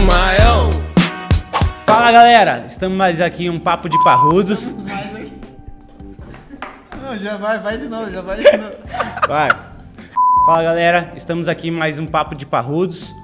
maior. Fala galera, estamos mais aqui em um papo de parrudos. Não, já vai, vai de novo, já vai de novo. Vai. Fala galera, estamos aqui em mais um papo de parrudos.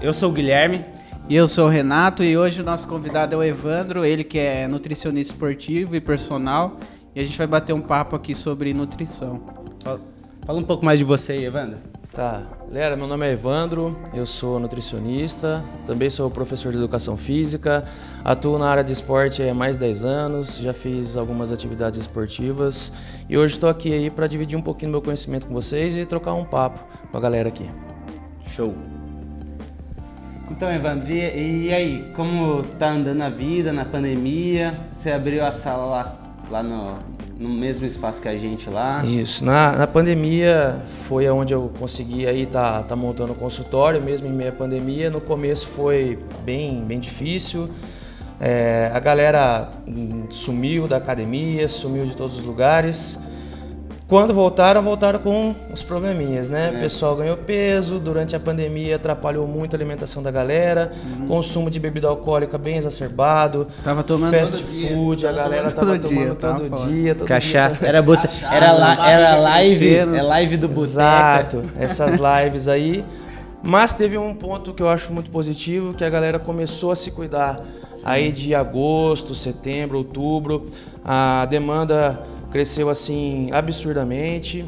Eu sou o Guilherme. E eu sou o Renato e hoje o nosso convidado é o Evandro, ele que é nutricionista esportivo e personal. E a gente vai bater um papo aqui sobre nutrição. Fala, fala um pouco mais de você aí, Evandro. Tá, galera, meu nome é Evandro, eu sou nutricionista, também sou professor de educação física, atuo na área de esporte há mais de 10 anos, já fiz algumas atividades esportivas e hoje estou aqui aí para dividir um pouquinho do meu conhecimento com vocês e trocar um papo com a galera aqui. Show. Então, Evandro, e, e aí, como tá andando a vida na pandemia? Você abriu a sala lá, lá no, no mesmo espaço que a gente lá? Isso, na, na pandemia foi onde eu consegui aí tá, tá montando o consultório, mesmo em meia pandemia. No começo foi bem, bem difícil. É, a galera hum, sumiu da academia, sumiu de todos os lugares. Quando voltaram, voltaram com os probleminhas, né? É. O pessoal ganhou peso, durante a pandemia atrapalhou muito a alimentação da galera, consumo de bebida alcoólica bem exacerbado, Tava tomando fast todo dia. food, a Tava galera tomando tava todo tomando dia, tava todo foda. dia, todo Cachaça. dia. Era, bota, Cachaça, era, la- era live, é live do boteco. Exato, essas lives aí. Mas teve um ponto que eu acho muito positivo, que a galera começou a se cuidar. Aí de agosto, setembro, outubro, a demanda cresceu assim absurdamente.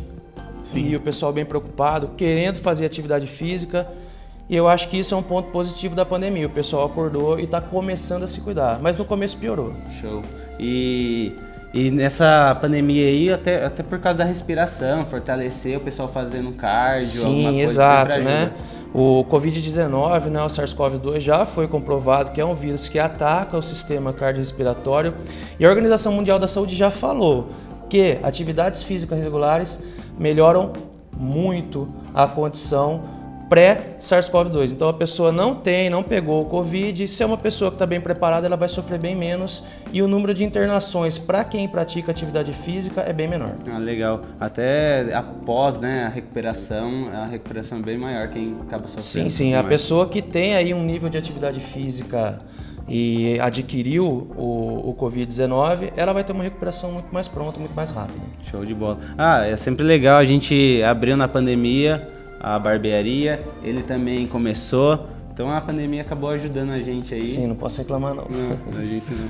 E o pessoal bem preocupado, querendo fazer atividade física. E eu acho que isso é um ponto positivo da pandemia. O pessoal acordou e está começando a se cuidar. Mas no começo piorou. Show. E, e nessa pandemia aí, até, até por causa da respiração, fortalecer o pessoal fazendo cardio, Sim, exato, né? O Covid-19, né, o SARS-CoV-2 já foi comprovado que é um vírus que ataca o sistema cardiorrespiratório e a Organização Mundial da Saúde já falou que atividades físicas regulares melhoram muito a condição pré-SARS-CoV-2. Então a pessoa não tem, não pegou o Covid, se é uma pessoa que está bem preparada, ela vai sofrer bem menos e o número de internações para quem pratica atividade física é bem menor. Ah, legal. Até após né, a recuperação, a recuperação é bem maior quem acaba sofrendo. Sim, sim. A mais. pessoa que tem aí um nível de atividade física e adquiriu o, o Covid-19, ela vai ter uma recuperação muito mais pronta, muito mais rápida. Show de bola. Ah, é sempre legal. A gente abriu na pandemia a barbearia, ele também começou. Então a pandemia acabou ajudando a gente aí. Sim, não posso reclamar não. Não, a gente não.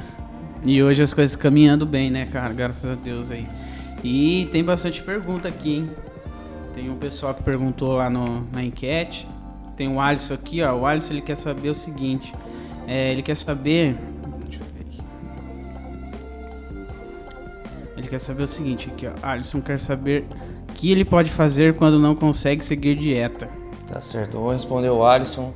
E hoje as coisas caminhando bem, né, cara? Graças a Deus aí. E tem bastante pergunta aqui, hein? Tem um pessoal que perguntou lá no, na enquete. Tem o Alisson aqui, ó. O Alisson ele quer saber o seguinte. É, ele quer saber. Deixa eu ver aqui. Ele quer saber o seguinte aqui, ó. Alisson quer saber o que ele pode fazer quando não consegue seguir dieta. Tá certo, eu vou responder o Alisson.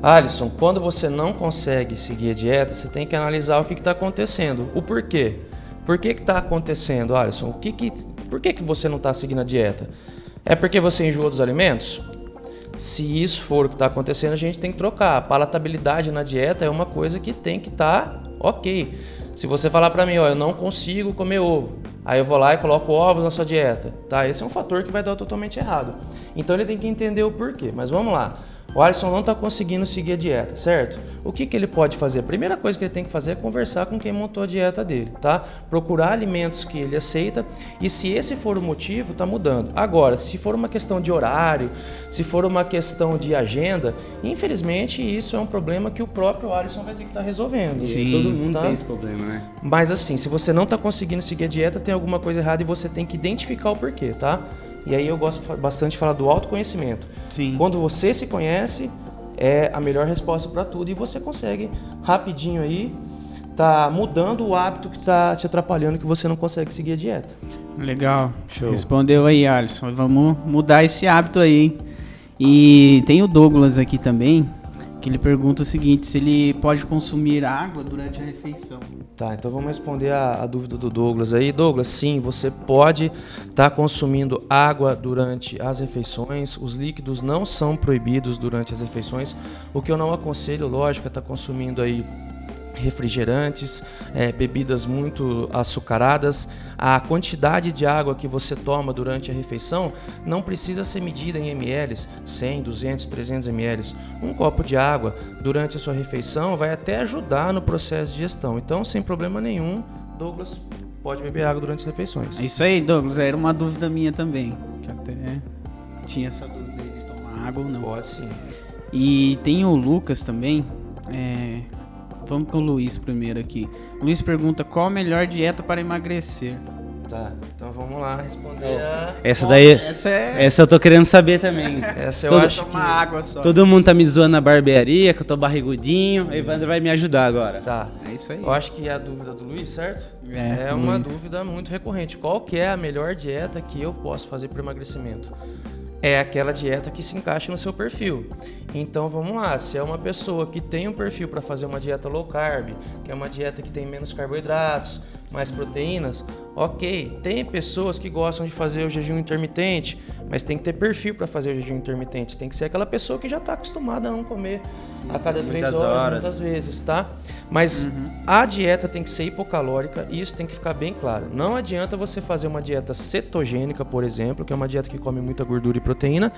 Alisson, quando você não consegue seguir a dieta, você tem que analisar o que está acontecendo. O porquê. Por que está acontecendo, Alisson? O que que, por que, que você não está seguindo a dieta? É porque você enjoou dos alimentos? Se isso for o que está acontecendo, a gente tem que trocar. A palatabilidade na dieta é uma coisa que tem que estar ok. Se você falar para mim, ó, eu não consigo comer ovo, aí eu vou lá e coloco ovos na sua dieta, tá? Esse é um fator que vai dar totalmente errado. Então ele tem que entender o porquê. Mas vamos lá. O Alisson não está conseguindo seguir a dieta, certo? O que, que ele pode fazer? A primeira coisa que ele tem que fazer é conversar com quem montou a dieta dele, tá? Procurar alimentos que ele aceita e se esse for o motivo, tá mudando. Agora, se for uma questão de horário, se for uma questão de agenda, infelizmente isso é um problema que o próprio Alisson vai ter que estar resolvendo. E todo mundo tá? tem esse problema, né? Mas assim, se você não está conseguindo seguir a dieta, tem alguma coisa errada e você tem que identificar o porquê, tá? E aí eu gosto bastante de falar do autoconhecimento. Sim. Quando você se conhece, é a melhor resposta para tudo e você consegue rapidinho aí tá mudando o hábito que tá te atrapalhando que você não consegue seguir a dieta. Legal. Show. Respondeu aí, Alisson. Vamos mudar esse hábito aí, hein? E tem o Douglas aqui também, que ele pergunta o seguinte: se ele pode consumir água durante a refeição. Tá, então vamos responder a, a dúvida do Douglas aí. Douglas, sim, você pode estar consumindo água durante as refeições. Os líquidos não são proibidos durante as refeições. O que eu não aconselho, lógico, é estar consumindo aí refrigerantes, é, bebidas muito açucaradas. A quantidade de água que você toma durante a refeição não precisa ser medida em ml, 100, 200, 300 ml. Um copo de água durante a sua refeição vai até ajudar no processo de digestão. Então, sem problema nenhum, Douglas pode beber água durante as refeições. É isso aí, Douglas. Era uma dúvida minha também. Que até tinha essa dúvida de tomar água ou não. Pode sim. E tem o Lucas também. É, Vamos com o Luiz primeiro aqui. O Luiz pergunta qual a melhor dieta para emagrecer. Tá, então vamos lá responder. a- Essa daí. Essa é. Essa eu tô querendo saber também. Essa eu Todo- acho que. Água só. Todo mundo tá me zoando na barbearia, que eu tô barrigudinho. O Evandro vai me ajudar agora. Tá. É isso aí. Eu acho que é a dúvida do Luiz, certo? É, É uma Luiz. dúvida muito recorrente. Qual que é a melhor dieta que eu posso fazer para emagrecimento? É aquela dieta que se encaixa no seu perfil. Então vamos lá, se é uma pessoa que tem um perfil para fazer uma dieta low carb, que é uma dieta que tem menos carboidratos, mais proteínas, ok. Tem pessoas que gostam de fazer o jejum intermitente, mas tem que ter perfil para fazer o jejum intermitente. Tem que ser aquela pessoa que já está acostumada a não comer a cada três horas, horas. muitas vezes, tá? Mas a dieta tem que ser hipocalórica e isso tem que ficar bem claro. Não adianta você fazer uma dieta cetogênica, por exemplo, que é uma dieta que come muita gordura e proteína,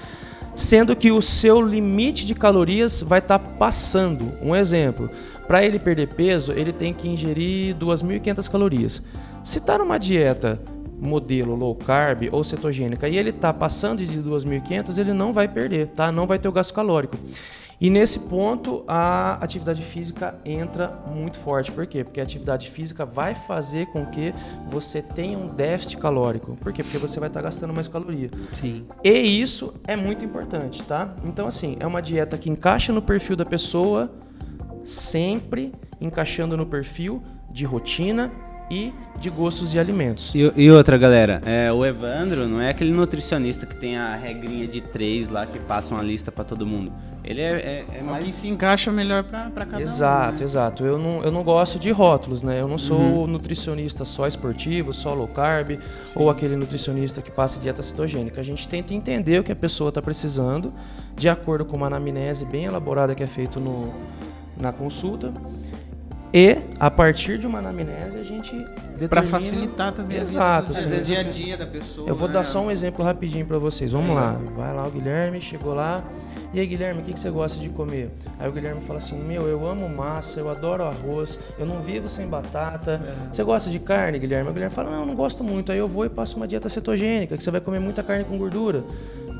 sendo que o seu limite de calorias vai estar passando. Um exemplo, para ele perder peso, ele tem que ingerir 2.500 calorias. Se está numa dieta modelo low carb ou cetogênica e ele está passando de 2.500, ele não vai perder, tá? Não vai ter o gasto calórico. E nesse ponto a atividade física entra muito forte. Por quê? Porque a atividade física vai fazer com que você tenha um déficit calórico. Por quê? Porque você vai estar gastando mais caloria. Sim. E isso é muito importante, tá? Então, assim, é uma dieta que encaixa no perfil da pessoa, sempre encaixando no perfil de rotina e de gostos e alimentos. E, e outra, galera, é, o Evandro não é aquele nutricionista que tem a regrinha de três lá que passa uma lista pra todo mundo. Ele é, é, é o que mais. se encaixa melhor pra, pra cada Exato, um. né? exato. Eu não, eu não gosto de rótulos, né? Eu não sou nutricionista só esportivo, só low carb, ou aquele nutricionista que passa dieta cetogênica. A gente tenta entender o que a pessoa está precisando, de acordo com uma anamnese bem elaborada que é feito no, na consulta. E, a partir de uma anamnese, a gente determina... Pra facilitar também Exato, sim. do dia a dia da pessoa. Eu vou né? dar só um exemplo rapidinho pra vocês. Vamos Sim. lá. Vai lá o Guilherme, chegou lá. E aí, Guilherme, o que, que você gosta de comer? Aí o Guilherme fala assim: Meu, eu amo massa, eu adoro arroz, eu não vivo sem batata. Você gosta de carne, Guilherme? O Guilherme fala: Não, eu não gosto muito. Aí eu vou e passo uma dieta cetogênica, que você vai comer muita carne com gordura.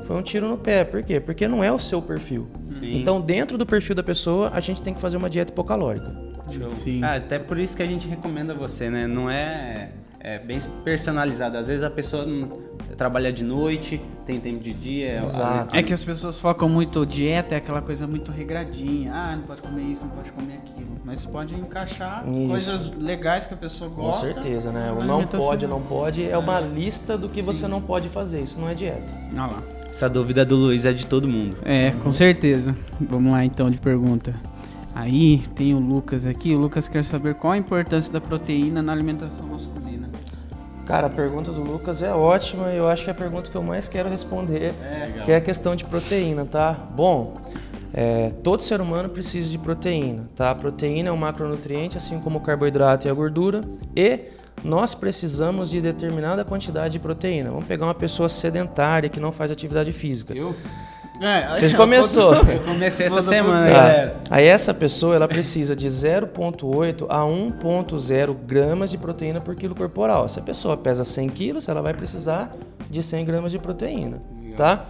Foi um tiro no pé. Por quê? Porque não é o seu perfil. Sim. Então, dentro do perfil da pessoa, a gente tem que fazer uma dieta hipocalórica. Show. Sim. Ah, até por isso que a gente recomenda você, né? Não é, é bem personalizado. Às vezes a pessoa não- trabalha de noite, tem tempo de dia. Exato. É que as pessoas focam muito, dieta é aquela coisa muito regradinha. Ah, não pode comer isso, não pode comer aquilo. Mas pode encaixar Isso. coisas legais que a pessoa Com gosta. certeza, né? O não pode, não pode é uma lista do que você não pode fazer. Isso não é dieta. Olha lá. Essa dúvida do Luiz é de todo mundo. É, com certeza. Vamos lá então de pergunta. Aí tem o Lucas aqui. O Lucas quer saber qual a importância da proteína na alimentação masculina. Cara, a pergunta do Lucas é ótima e eu acho que é a pergunta que eu mais quero responder, que é a questão de proteína, tá? Bom, é, todo ser humano precisa de proteína, tá? A proteína é um macronutriente, assim como o carboidrato e a gordura, e nós precisamos de determinada quantidade de proteína. Vamos pegar uma pessoa sedentária que não faz atividade física. Eu? É, Você começou. Eu comecei essa semana, Tá. galera. Aí essa pessoa ela precisa de 0,8 a 1,0 gramas de proteína por quilo corporal. Se a pessoa pesa 100 quilos, ela vai precisar de 100 gramas de proteína, tá?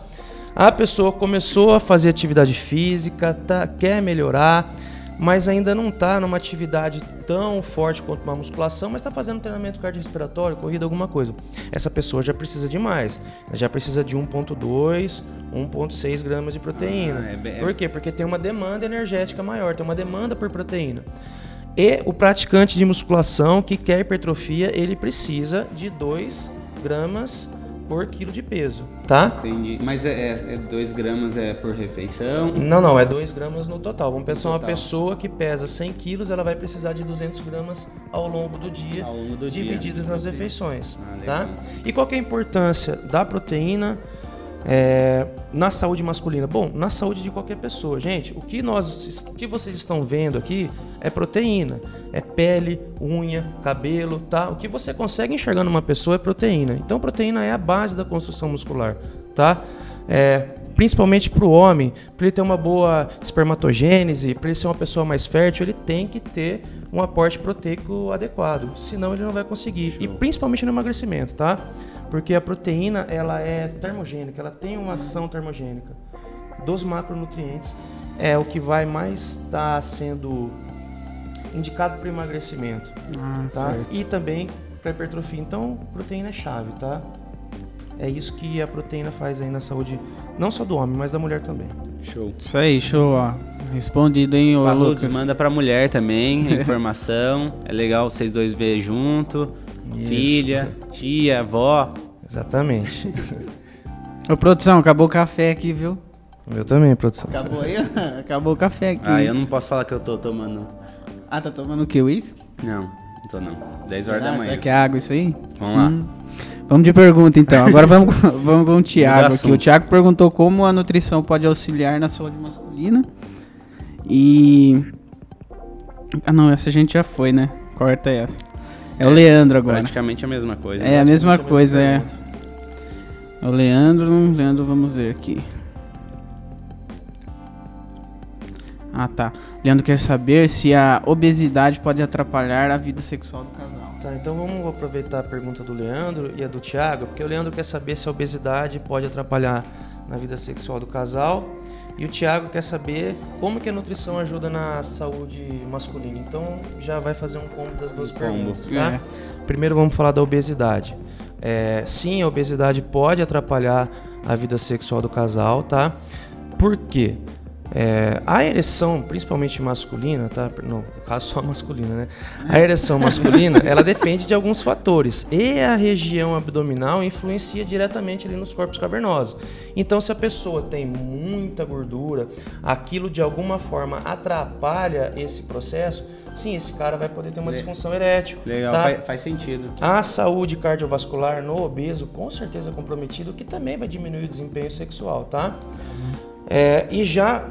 A pessoa começou a fazer atividade física, tá, quer melhorar, mas ainda não está numa atividade tão forte quanto uma musculação, mas está fazendo treinamento cardiorrespiratório, corrida, alguma coisa. Essa pessoa já precisa de mais. Já precisa de 1,2, 1,6 gramas de proteína. Ah, é bem- Por quê? Porque tem uma demanda energética maior, tem uma demanda por proteína. E o praticante de musculação que quer hipertrofia, ele precisa de 2 gramas por quilo de peso, tá? Entendi. Mas é 2 gramas é por refeição. Não, não, é 2 gramas no total. Vamos pensar uma total. pessoa que pesa 100 quilos, ela vai precisar de 200 gramas ao longo do dia, Ao longo do dia. dividido nas Proteína. refeições, Ah, tá? E qual é a importância da proteína É, na saúde masculina, bom, na saúde de qualquer pessoa, gente, o que nós, o que vocês estão vendo aqui é proteína, é pele, unha, cabelo, tá? O que você consegue enxergar numa pessoa é proteína. Então, proteína é a base da construção muscular, tá? É, principalmente para o homem, para ele ter uma boa espermatogênese, para ele ser uma pessoa mais fértil, ele tem que ter um aporte proteico adequado, senão ele não vai conseguir. Show. E principalmente no emagrecimento, tá? Porque a proteína ela é termogênica, ela tem uma ação termogênica. Dos macronutrientes é o que vai mais estar tá sendo indicado para emagrecimento, ah, tá? E também para hipertrofia. Então, proteína é chave, tá? É isso que a proteína faz aí na saúde, não só do homem, mas da mulher também. Show. Isso aí, show, ó. Respondido, hein, ô Lucas. manda pra mulher também a informação. é legal vocês dois verem junto. Isso. Filha, tia, avó. Exatamente. Ô, produção, acabou o café aqui, viu? O meu também, produção. Acabou aí? acabou o café aqui. Ah, eu não posso falar que eu tô tomando. Ah, tá tomando o que? Whisky? Não, não tô não. 10 horas da manhã. Será que é água isso aí? Vamos lá. Hum. Vamos de pergunta então. Agora vamos, vamos com o Thiago aqui. O Thiago perguntou como a nutrição pode auxiliar na saúde masculina. E. Ah não, essa a gente já foi, né? Corta essa. É, é o Leandro agora. Praticamente a mesma coisa. É a mesma coisa, é. é. O Leandro, Leandro, vamos ver aqui. Ah, tá. Leandro quer saber se a obesidade pode atrapalhar a vida sexual do casal. Tá, então vamos aproveitar a pergunta do Leandro e a do Thiago, porque o Leandro quer saber se a obesidade pode atrapalhar na vida sexual do casal e o Thiago quer saber como que a nutrição ajuda na saúde masculina. Então já vai fazer um combo das duas um perguntas, combo. tá? É. Primeiro vamos falar da obesidade. É, sim, a obesidade pode atrapalhar a vida sexual do casal, tá? Por quê? É, a ereção, principalmente masculina, tá? No caso só masculina, né? A ereção masculina, ela depende de alguns fatores. E a região abdominal influencia diretamente ali nos corpos cavernosos. Então, se a pessoa tem muita gordura, aquilo de alguma forma atrapalha esse processo, sim, esse cara vai poder ter uma disfunção erétil. Legal, tá? faz, faz, sentido. A saúde cardiovascular no obeso, com certeza comprometido, que também vai diminuir o desempenho sexual, tá? É, e já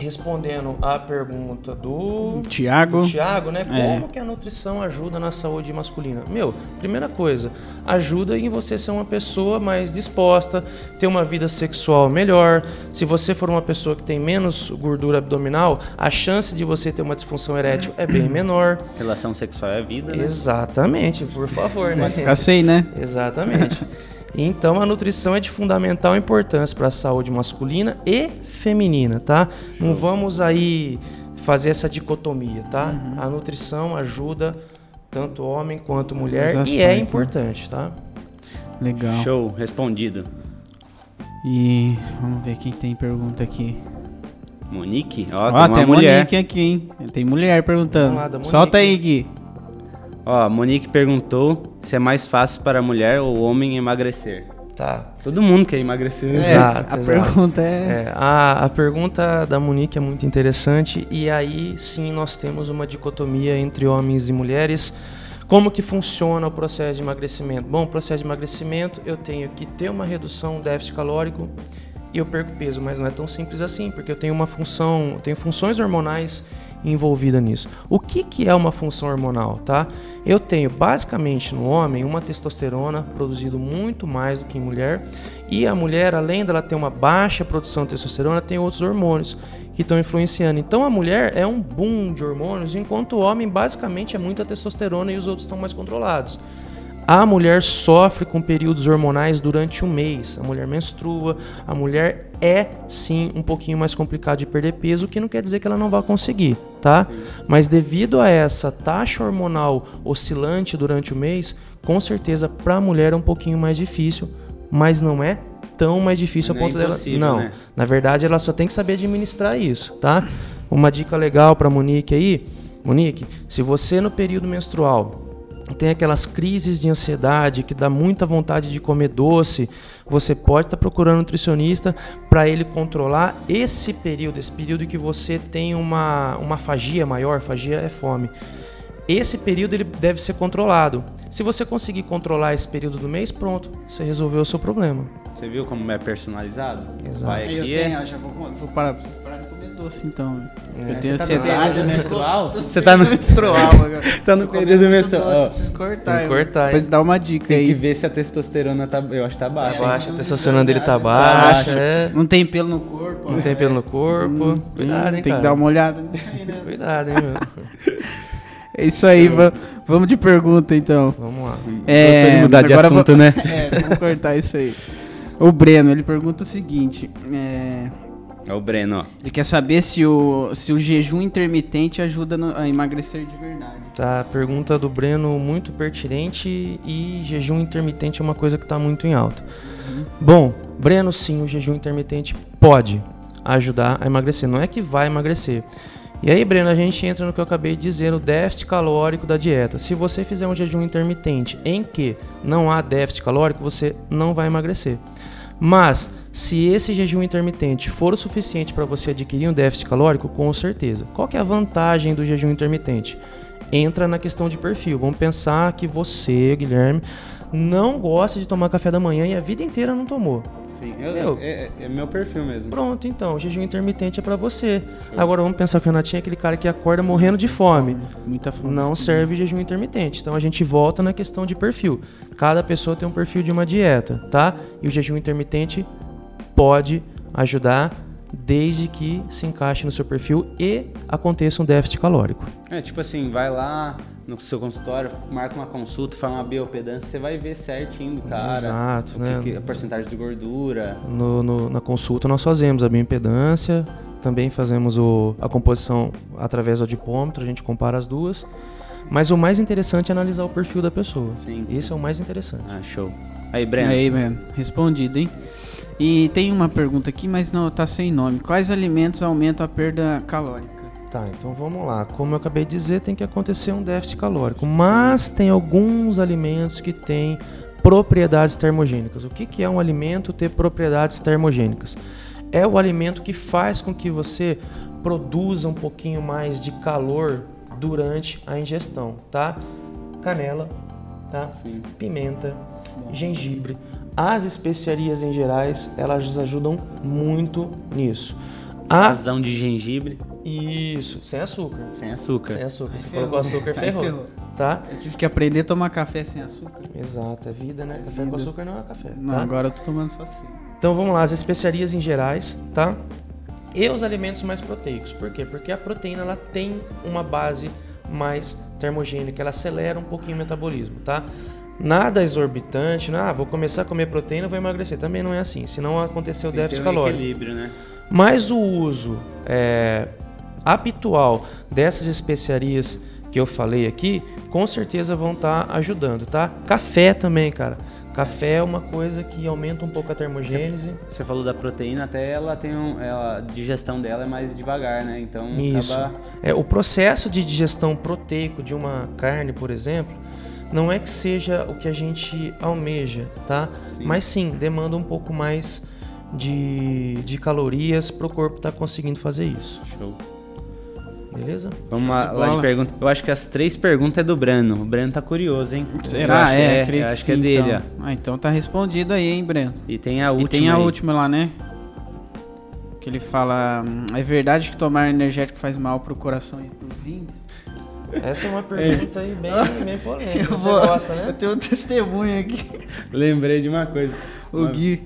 respondendo à pergunta do Tiago, Tiago, né? É. Como que a nutrição ajuda na saúde masculina? Meu, primeira coisa, ajuda em você ser uma pessoa mais disposta, ter uma vida sexual melhor. Se você for uma pessoa que tem menos gordura abdominal, a chance de você ter uma disfunção erétil é bem menor. Relação sexual é vida, né? Exatamente, por favor, né? Ficar sem, né? Exatamente. Então a nutrição é de fundamental importância para a saúde masculina e feminina, tá? Show. Não vamos aí fazer essa dicotomia, tá? Uhum. A nutrição ajuda tanto homem quanto mulher e é né? importante, tá? Legal. Show, respondido. E vamos ver quem tem pergunta aqui. Monique? Ó, Ó tem, tem mulher. Monique aqui, hein? Tem mulher perguntando. Lá, Solta aí, Gui. Ó, a Monique perguntou se é mais fácil para a mulher ou homem emagrecer. Tá. Todo mundo quer emagrecer. Exato, a exato. pergunta é... é a, a pergunta da Monique é muito interessante e aí sim nós temos uma dicotomia entre homens e mulheres. Como que funciona o processo de emagrecimento? Bom, o processo de emagrecimento eu tenho que ter uma redução, um déficit calórico e eu perco peso, mas não é tão simples assim, porque eu tenho uma função, tenho funções hormonais envolvida nisso. O que, que é uma função hormonal, tá? Eu tenho basicamente no homem uma testosterona produzido muito mais do que em mulher, e a mulher, além dela ter uma baixa produção de testosterona, tem outros hormônios que estão influenciando. Então a mulher é um boom de hormônios, enquanto o homem basicamente é muita testosterona e os outros estão mais controlados. A mulher sofre com períodos hormonais durante um mês. A mulher menstrua. A mulher é sim um pouquinho mais complicado de perder peso, o que não quer dizer que ela não vai conseguir, tá? Mas devido a essa taxa hormonal oscilante durante o mês, com certeza para a mulher é um pouquinho mais difícil, mas não é tão mais difícil não a ponto é dela. Não, né? na verdade ela só tem que saber administrar isso, tá? Uma dica legal para Monique aí, Monique, se você no período menstrual tem aquelas crises de ansiedade que dá muita vontade de comer doce, você pode estar tá procurando um nutricionista para ele controlar esse período, esse período que você tem uma, uma fagia maior, fagia é fome. Esse período ele deve ser controlado. Se você conseguir controlar esse período do mês, pronto, você resolveu o seu problema. Você viu como é personalizado? Exato. Vai Aí eu aqui. tenho, eu já vou, vou parar, de comer doce então. É, eu tenho Você tá no ansiedade. menstrual? Você tá no, menstrual agora. tá no período menstrual. doce, Ó, preciso cortar. Tem que eu- cortar, Depois dá uma dica Tem que aí. ver se a testosterona tá. Eu acho que tá baixa. É, Baixa, a tem testosterona dele tá baixa, é. Não tem pelo no corpo. Não tem pelo no corpo. Hum, Cuidado, hein, Tem que cara. dar uma olhada nisso aí, né? Cuidado, hein, meu. É isso aí, va- vamos de pergunta então. Vamos lá. É, Gostou de mudar de assunto, vou- né? É, vamos cortar isso aí. O Breno, ele pergunta o seguinte: é, É o Breno, ó. ele quer saber se o, se o jejum intermitente ajuda no- a emagrecer de verdade. Tá, pergunta do Breno muito pertinente e jejum intermitente é uma coisa que está muito em alta. Bom, Breno, sim, o jejum intermitente pode ajudar a emagrecer. Não é que vai emagrecer. E aí, Breno, a gente entra no que eu acabei de dizer, no déficit calórico da dieta. Se você fizer um jejum intermitente em que não há déficit calórico, você não vai emagrecer. Mas, se esse jejum intermitente for o suficiente para você adquirir um déficit calórico, com certeza. Qual que é a vantagem do jejum intermitente? Entra na questão de perfil. Vamos pensar que você, Guilherme, não gosta de tomar café da manhã e a vida inteira não tomou. Sim, eu- Meu. é, é- é meu perfil mesmo. Pronto, então, o jejum intermitente é para você. Agora vamos pensar que o Renatinho é aquele cara que acorda morrendo de fome. Muita fome. Não serve jejum intermitente. Então a gente volta na questão de perfil. Cada pessoa tem um perfil de uma dieta, tá? E o jejum intermitente pode ajudar desde que se encaixe no seu perfil e aconteça um déficit calórico. É tipo assim, vai lá no seu consultório, marca uma consulta, faz uma biopedância, você vai ver certinho do cara. Exato, né? que- a porcentagem de gordura. No- no- na consulta nós fazemos a bioimpedância, também fazemos o- a composição através do adipômetro, a gente compara as duas. Mas o mais interessante é analisar o perfil da pessoa. Sim. Esse é o mais interessante. Ah, show. Aí, Breno. Aí, Breno, respondido, hein? E tem uma pergunta aqui, mas não, tá sem nome. Quais alimentos aumentam a perda calórica? Tá, então vamos lá. Como eu acabei de dizer, tem que acontecer um déficit calórico. Mas tem alguns alimentos que têm propriedades termogênicas. O que, que é um alimento ter propriedades termogênicas? É o alimento que faz com que você produza um pouquinho mais de calor durante a ingestão, tá? Canela, tá? Sim. Pimenta, gengibre. As especiarias em gerais, elas ajudam muito nisso. A Razão de gengibre isso, sem açúcar. sem açúcar. Sem açúcar. Aí Se ferrou. colocou açúcar, ferrou. ferrou. Tá? Eu tive que aprender a tomar café sem açúcar. Exato, é vida, né? Café com vida. açúcar não é café. Não, tá? agora eu tô tomando só assim. Então vamos lá, as especiarias em gerais, tá? E os alimentos mais proteicos. Por quê? Porque a proteína ela tem uma base mais termogênica, ela acelera um pouquinho o metabolismo, tá? Nada exorbitante, né? ah, vou começar a comer proteína, vou emagrecer. Também não é assim, senão aconteceu déficit um calórico. equilíbrio, né? Mas o uso é, habitual dessas especiarias que eu falei aqui, com certeza vão estar ajudando, tá? Café também, cara. Café é uma coisa que aumenta um pouco a termogênese. Você falou da proteína, até ela tem um. Ela, a digestão dela é mais devagar, né? Então Isso. acaba. É, o processo de digestão proteico de uma carne, por exemplo, não é que seja o que a gente almeja, tá? Sim. Mas sim, demanda um pouco mais de, de calorias para o corpo estar conseguindo fazer isso. Show. Beleza? Vamos lá, de lá de pergunta. Eu acho que as três perguntas é do Breno. O Breno tá curioso, hein? Será? acho que É, é, creio que acho que é dele, então. Ah, então tá respondido aí, hein, Breno? ó. E tem a última. e tem a aí. última lá, né? Que ele fala: hum, É verdade que tomar energético faz mal pro coração e pros rins? Essa é uma pergunta aí bem, bem polêmica. Eu Você vou- gosta, né? Eu tenho um testemunho aqui. Lembrei de uma coisa. O Uma- Gui.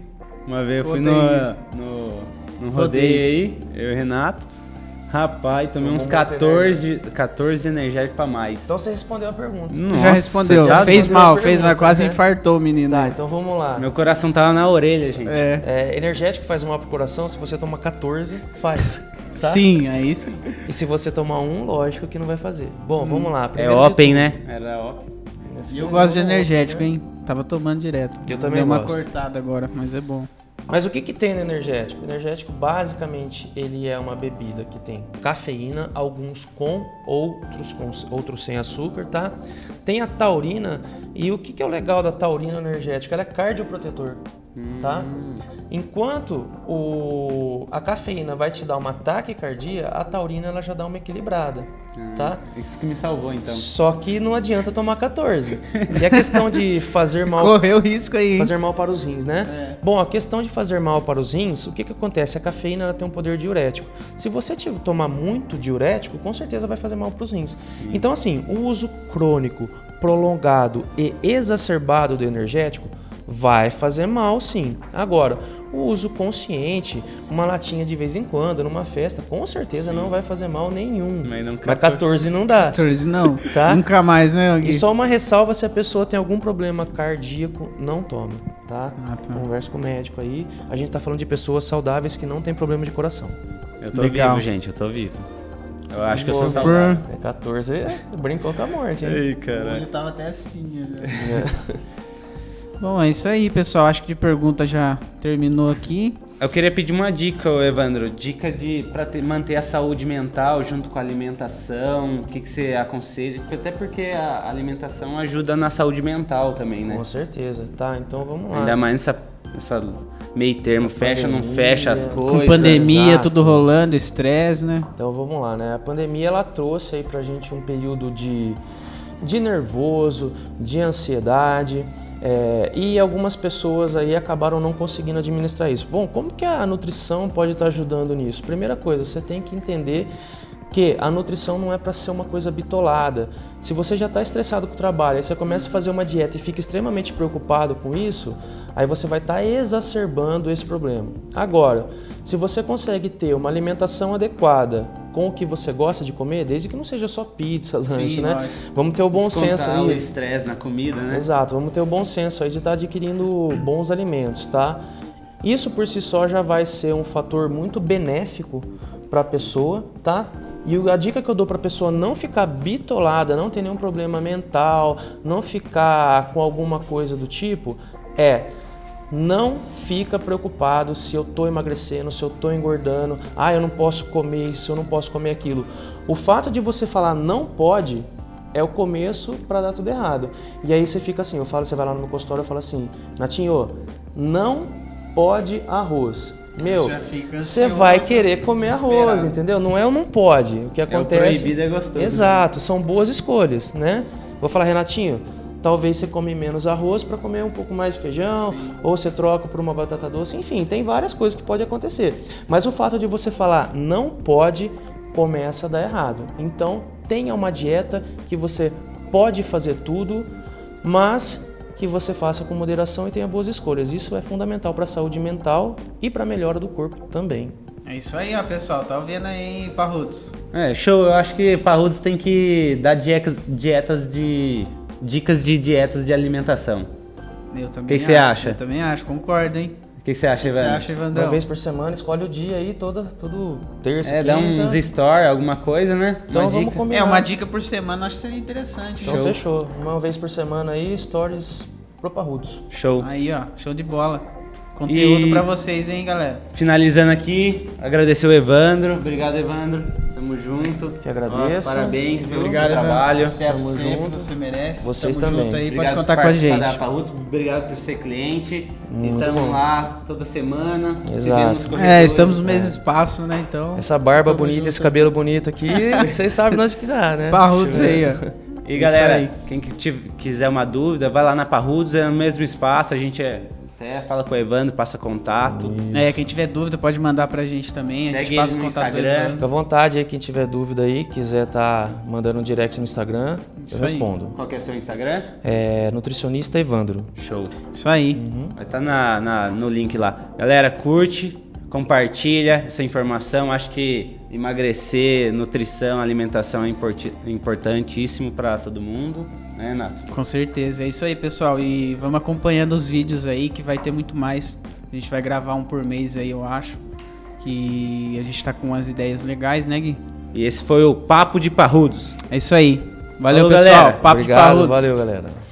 Uma vez eu fui no, Rodeio. no, no rodeio aí, eu e o Renato. Rapaz, tomei uns muito 14, 14 energéticos pra mais. Então você respondeu a pergunta. Nossa, já respondeu. já fez respondeu mal, fez, mas quase né? infartou o menino. Tá, então vamos lá. Meu coração tava na orelha, gente. É. É, energético faz mal pro coração, se você tomar 14, faz. tá? Sim, aí sim. E se você tomar um, lógico que não vai fazer. Bom, vamos lá. É Open, tudo- né? Era Open. E eu gosto de energético, hein? Tava tomando direto. Eu também Deu uma gosto. cortada agora, mas é bom. Mas o que, que tem no energético? O energético, basicamente, ele é uma bebida que tem cafeína, alguns com, outros com, outros sem açúcar, tá? Tem a taurina, e o que, que é o legal da taurina no energético? Ela é cardioprotetor. Tá? Enquanto o, a cafeína vai te dar uma taquicardia, a taurina ela já dá uma equilibrada, tá? Isso que me salvou, então. Só que não adianta tomar 14. E a questão de fazer mal Correu risco aí. hein? fazer mal para os rins, né? Bom, a questão de fazer mal para os rins, o que, que acontece? A cafeína ela tem um poder diurético. Se você te- tomar muito diurético, com certeza vai fazer mal para os rins. Então, assim, o uso crônico, prolongado e exacerbado do energético vai fazer mal, sim. Agora, o uso consciente, uma latinha de vez em quando, numa festa, com certeza não vai fazer mal nenhum. Mas não Mas 14 não dá. 14 não. Tá? Nunca mais, né, Gui? E só uma ressalva se a pessoa tem algum problema cardíaco, não toma, tá? Ah, tá. Conversa com o médico aí. A gente tá falando de pessoas saudáveis que não tem problema de coração. Eu tô Legal. vivo, gente, eu tô vivo. Eu acho que eu sou por- saudável. É 14, é, brincou com a morte, hein? Ei, Ele caralho. tava até assim, né? Bom, é isso aí, pessoal. Acho que de pergunta já terminou aqui. Eu queria pedir uma dica, Evandro. Dica de para manter a saúde mental junto com a alimentação. O que, que você aconselha? Até porque a alimentação ajuda na saúde mental também, né? Com certeza. Tá, então vamos lá. Ainda mais nessa, nessa meio termo, fecha, não pandemia. fecha as Com coisas. Com pandemia, exato. tudo rolando, estresse, né? Então vamos lá, né? A pandemia ela trouxe aí pra gente um período de, de nervoso, de ansiedade. É, e algumas pessoas aí acabaram não conseguindo administrar isso. Bom, como que a nutrição pode estar ajudando nisso? Primeira coisa, você tem que entender que a nutrição não é para ser uma coisa bitolada. Se você já está estressado com o trabalho, aí você começa a fazer uma dieta e fica extremamente preocupado com isso, aí você vai estar exacerbando esse problema. Agora, se você consegue ter uma alimentação adequada com o que você gosta de comer, desde que não seja só pizza, lanche, né? lógico. Vamos ter o bom Descontar senso o aí. estresse na comida, né? Exato, vamos ter o bom senso aí de estar adquirindo bons alimentos, tá? Isso por si só já vai ser um fator muito benéfico para a pessoa, tá? E o- a dica que eu dou para a pessoa não ficar bitolada, não ter nenhum problema mental, não ficar com alguma coisa do tipo, é não fica preocupado se eu tô emagrecendo, se eu tô engordando, ah, eu não posso comer isso, eu não posso comer aquilo. O fato de você falar não pode é o começo para dar tudo errado. E aí você fica assim, eu falo, você vai lá no meu consultório e fala assim, Natinho, não pode arroz. Meu, você vai querer comer arroz, entendeu? Não é o não pode. O que o acontece proibido é gostoso, né? Exato, são boas escolhas, né? Vou falar, Renatinho, talvez você come menos arroz para comer um pouco mais de feijão, ou você troca por uma batata doce, enfim, tem várias coisas que pode acontecer. Mas o fato de você falar não pode começa a dar errado. Então, tenha uma dieta que você pode fazer tudo, mas que você faça com moderação e tenha boas escolhas. Isso é fundamental para a saúde mental e para a melhora do corpo também. É isso aí, ó, pessoal. Tá ouvindo aí, Parrudos? É, show. Eu acho que Parrudos tem que dar dietas, dietas de. Dicas de dietas de alimentação. Eu também que você acha? Eu também acho, concordo, hein? O que você acha, O que você Evandro? acha, Evandrão? Uma vez por semana, escolhe o dia aí, toda, todo terça, É, quinta. dá uns stories, alguma coisa, né? Então Uma vamos dica. combinar. É, uma dica por semana acho que seria interessante. Então Show. fechou. Uma vez por semana aí, stories pro Parrudos. Show. Aí, ó, show de bola. Conteúdo E- pra vocês, hein, galera? Finalizando aqui, agradecer o Evandro. Obrigado, Evandro. Tamo junto. Que agradeço. Ó, parabéns pelo Obrigado, seu trabalho. Sucesso Tamo sempre, junto. você merece. Vocês Tamo também. junto aí, Obrigado pode contar por com a gente. da. Obrigado por ser cliente. Muito e tamo bom. lá toda semana. se Exato. É, estamos no mesmo espaço, né? Então. Essa barba Tamo bonita, junto. esse cabelo bonito aqui, vocês sabem onde que dá, né? Parrudos aí, ó. E galera, quem quiser uma dúvida, vai lá na Parrudos, é no mesmo espaço. A gente é, até fala com o Evandro, passa contato. É, quem tiver dúvida pode mandar pra gente também. A Segue gente passa o no contato do Instagram. Evandro. Fica à vontade aí, quem tiver dúvida aí, quiser tá mandando um direct no Instagram, Isso eu aí. respondo. Qual que é o seu Instagram? É nutricionista Evandro. Show. Isso aí. Vai estar na, na- no link lá. Galera, curte, compartilha essa informação. Acho que emagrecer, nutrição, alimentação é importi- importantíssimo para todo mundo, né, Nato? Com certeza. É isso aí, pessoal. E vamos acompanhando os vídeos aí, que vai ter muito mais. A gente vai gravar um por mês aí, eu acho. Que a gente tá com umas ideias legais, né, Gui? E esse foi o Papo de Parrudos. É isso aí. Valeu, Falou, pessoal. galera. Papo de Obrigado, Parrudos. valeu galera.